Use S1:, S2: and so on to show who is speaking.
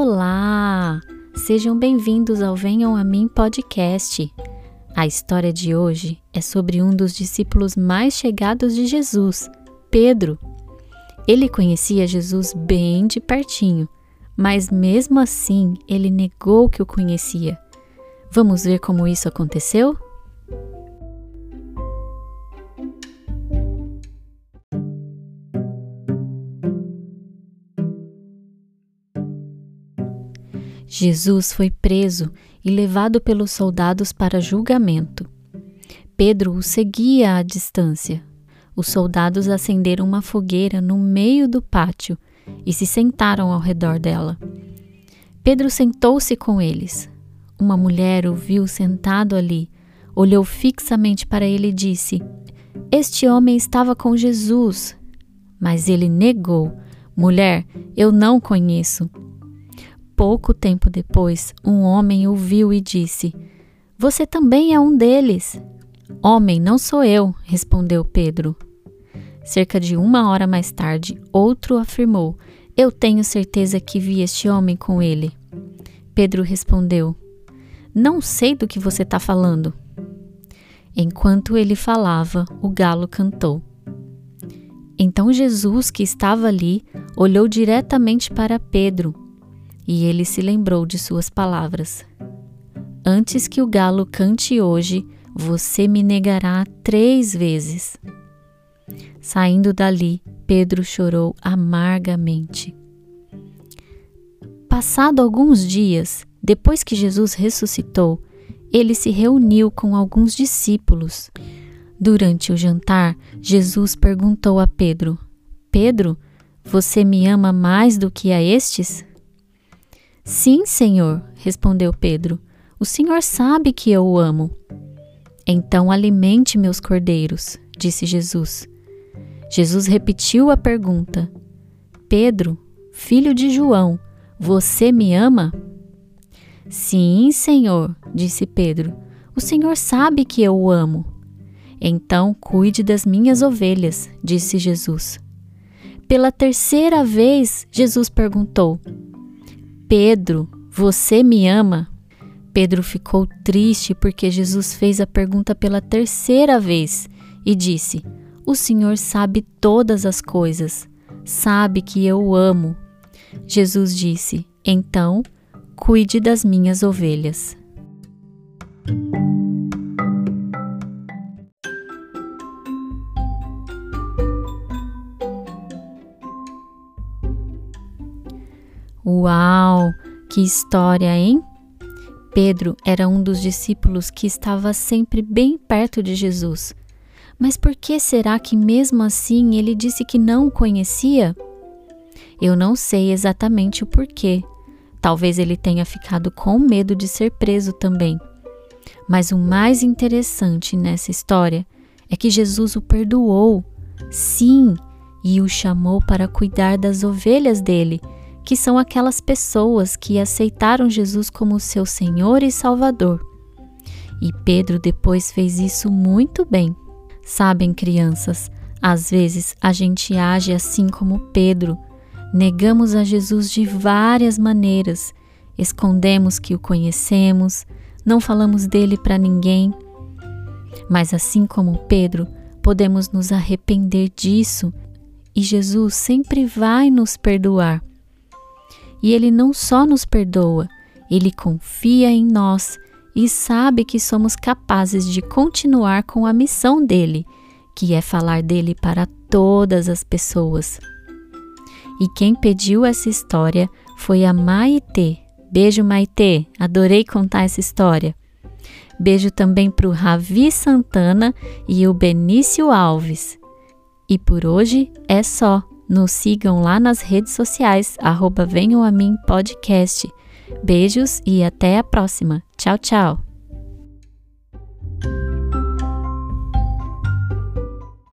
S1: Olá! Sejam bem-vindos ao Venham a Mim podcast. A história de hoje é sobre um dos discípulos mais chegados de Jesus, Pedro. Ele conhecia Jesus bem de pertinho, mas mesmo assim ele negou que o conhecia. Vamos ver como isso aconteceu? Jesus foi preso e levado pelos soldados para julgamento. Pedro o seguia à distância. Os soldados acenderam uma fogueira no meio do pátio e se sentaram ao redor dela. Pedro sentou-se com eles. Uma mulher o viu sentado ali, olhou fixamente para ele e disse: Este homem estava com Jesus. Mas ele negou: Mulher, eu não conheço. Pouco tempo depois, um homem o viu e disse: Você também é um deles. Homem, não sou eu, respondeu Pedro. Cerca de uma hora mais tarde, outro afirmou: Eu tenho certeza que vi este homem com ele. Pedro respondeu: Não sei do que você está falando. Enquanto ele falava, o galo cantou. Então Jesus, que estava ali, olhou diretamente para Pedro e ele se lembrou de suas palavras: Antes que o galo cante hoje, você me negará três vezes. Saindo dali, Pedro chorou amargamente. Passado alguns dias, depois que Jesus ressuscitou, ele se reuniu com alguns discípulos. Durante o jantar, Jesus perguntou a Pedro: Pedro, você me ama mais do que a estes? Sim, Senhor, respondeu Pedro. O Senhor sabe que eu o amo. Então alimente meus cordeiros, disse Jesus. Jesus repetiu a pergunta: Pedro, filho de João, você me ama? Sim, Senhor, disse Pedro. O Senhor sabe que eu o amo. Então cuide das minhas ovelhas, disse Jesus. Pela terceira vez, Jesus perguntou: Pedro, você me ama? Pedro ficou triste porque Jesus fez a pergunta pela terceira vez e disse: O Senhor sabe todas as coisas, sabe que eu o amo. Jesus disse: Então, cuide das minhas ovelhas. Uau! Que história, hein? Pedro era um dos discípulos que estava sempre bem perto de Jesus. Mas por que será que mesmo assim ele disse que não o conhecia? Eu não sei exatamente o porquê. Talvez ele tenha ficado com medo de ser preso também. Mas o mais interessante nessa história é que Jesus o perdoou, sim, e o chamou para cuidar das ovelhas dele que são aquelas pessoas que aceitaram Jesus como seu Senhor e Salvador. E Pedro depois fez isso muito bem. Sabem, crianças, às vezes a gente age assim como Pedro. Negamos a Jesus de várias maneiras, escondemos que o conhecemos, não falamos dele para ninguém. Mas assim como Pedro, podemos nos arrepender disso e Jesus sempre vai nos perdoar. E Ele não só nos perdoa, Ele confia em nós e sabe que somos capazes de continuar com a missão dele, que é falar dele para todas as pessoas. E quem pediu essa história foi a Maitê. Beijo, Maitê, adorei contar essa história. Beijo também para o Ravi Santana e o Benício Alves. E por hoje é só. Nos sigam lá nas redes sociais, arroba Venham a Mim Podcast. Beijos e até a próxima. Tchau, tchau.